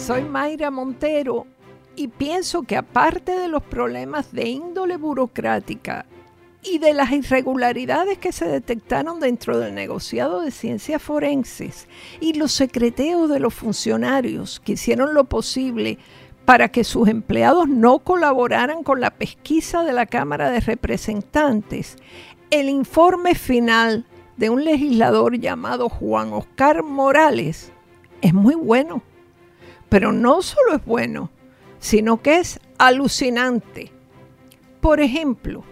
Soy Mayra Montero y pienso que aparte de los problemas de índole burocrática y de las irregularidades que se detectaron dentro del negociado de ciencias forenses y los secreteos de los funcionarios que hicieron lo posible para que sus empleados no colaboraran con la pesquisa de la Cámara de Representantes, el informe final de un legislador llamado Juan Oscar Morales es muy bueno. Pero no solo es bueno, sino que es alucinante. Por ejemplo,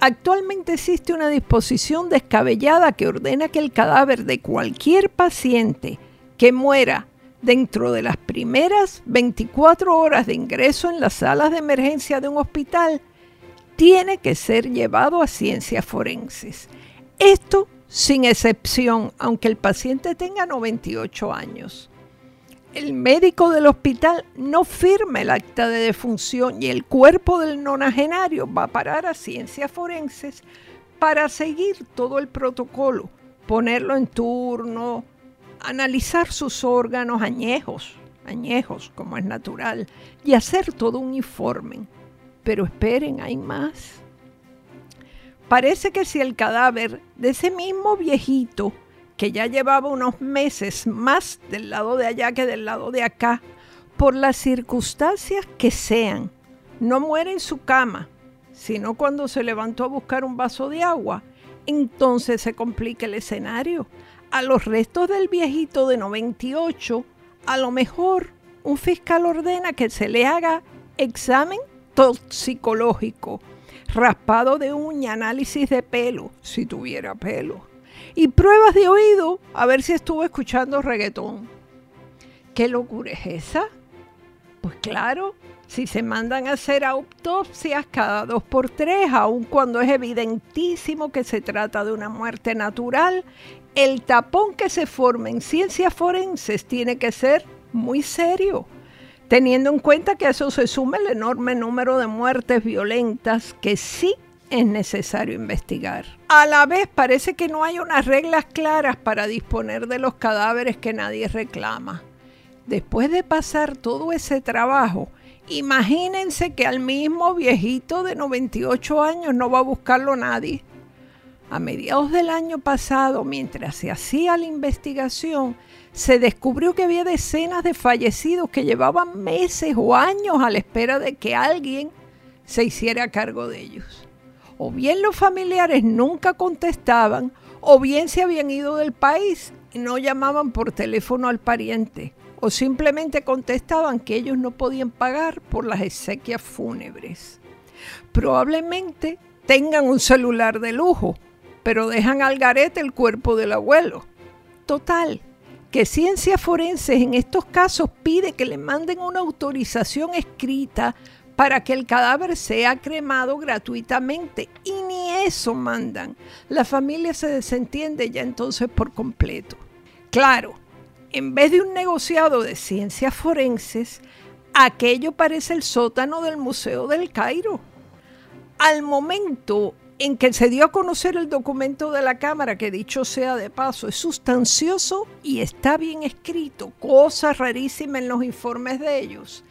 actualmente existe una disposición descabellada que ordena que el cadáver de cualquier paciente que muera dentro de las primeras 24 horas de ingreso en las salas de emergencia de un hospital tiene que ser llevado a ciencias forenses. Esto sin excepción, aunque el paciente tenga 98 años el médico del hospital no firma el acta de defunción y el cuerpo del nonagenario va a parar a ciencias forenses para seguir todo el protocolo, ponerlo en turno, analizar sus órganos añejos, añejos como es natural, y hacer todo un informe. Pero esperen, hay más. Parece que si el cadáver de ese mismo viejito que ya llevaba unos meses más del lado de allá que del lado de acá, por las circunstancias que sean, no muere en su cama, sino cuando se levantó a buscar un vaso de agua, entonces se complica el escenario. A los restos del viejito de 98, a lo mejor un fiscal ordena que se le haga examen toxicológico, raspado de uña, análisis de pelo, si tuviera pelo y pruebas de oído a ver si estuvo escuchando reggaetón. ¿Qué locura es esa? Pues claro, si se mandan a hacer autopsias cada dos por tres, aun cuando es evidentísimo que se trata de una muerte natural, el tapón que se forma en ciencias forenses tiene que ser muy serio, teniendo en cuenta que a eso se suma el enorme número de muertes violentas que sí es necesario investigar. A la vez parece que no hay unas reglas claras para disponer de los cadáveres que nadie reclama. Después de pasar todo ese trabajo, imagínense que al mismo viejito de 98 años no va a buscarlo nadie. A mediados del año pasado, mientras se hacía la investigación, se descubrió que había decenas de fallecidos que llevaban meses o años a la espera de que alguien se hiciera cargo de ellos o bien los familiares nunca contestaban, o bien se habían ido del país y no llamaban por teléfono al pariente, o simplemente contestaban que ellos no podían pagar por las exequias fúnebres. Probablemente tengan un celular de lujo, pero dejan al garete el cuerpo del abuelo. Total, que Ciencias Forenses en estos casos pide que le manden una autorización escrita para que el cadáver sea cremado gratuitamente. Y ni eso mandan. La familia se desentiende ya entonces por completo. Claro, en vez de un negociado de ciencias forenses, aquello parece el sótano del Museo del Cairo. Al momento en que se dio a conocer el documento de la Cámara, que dicho sea de paso, es sustancioso y está bien escrito, cosa rarísima en los informes de ellos,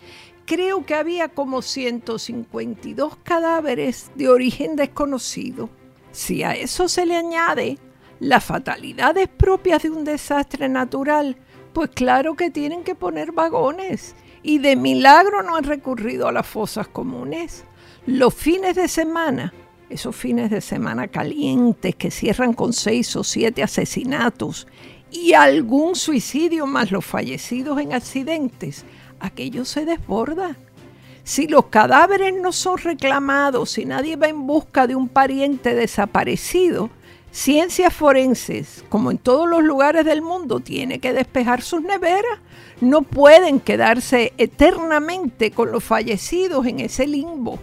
creo que había como 152 cadáveres de origen desconocido. Si a eso se le añade las fatalidades propias de un desastre natural, pues claro que tienen que poner vagones. Y de milagro no han recurrido a las fosas comunes. Los fines de semana, esos fines de semana calientes que cierran con seis o siete asesinatos y algún suicidio más los fallecidos en accidentes, aquello se desborda. Si los cadáveres no son reclamados, si nadie va en busca de un pariente desaparecido, Ciencias Forenses, como en todos los lugares del mundo, tiene que despejar sus neveras. No pueden quedarse eternamente con los fallecidos en ese limbo.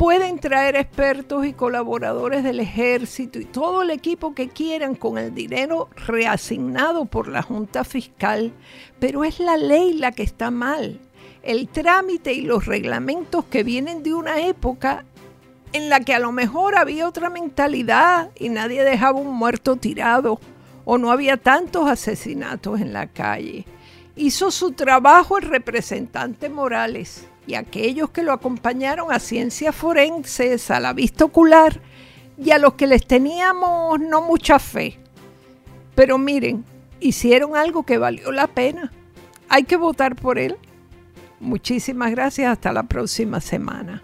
Pueden traer expertos y colaboradores del ejército y todo el equipo que quieran con el dinero reasignado por la Junta Fiscal, pero es la ley la que está mal. El trámite y los reglamentos que vienen de una época en la que a lo mejor había otra mentalidad y nadie dejaba un muerto tirado o no había tantos asesinatos en la calle. Hizo su trabajo el representante Morales y aquellos que lo acompañaron a ciencias forenses, a la vista ocular y a los que les teníamos no mucha fe. Pero miren, hicieron algo que valió la pena. Hay que votar por él. Muchísimas gracias. Hasta la próxima semana.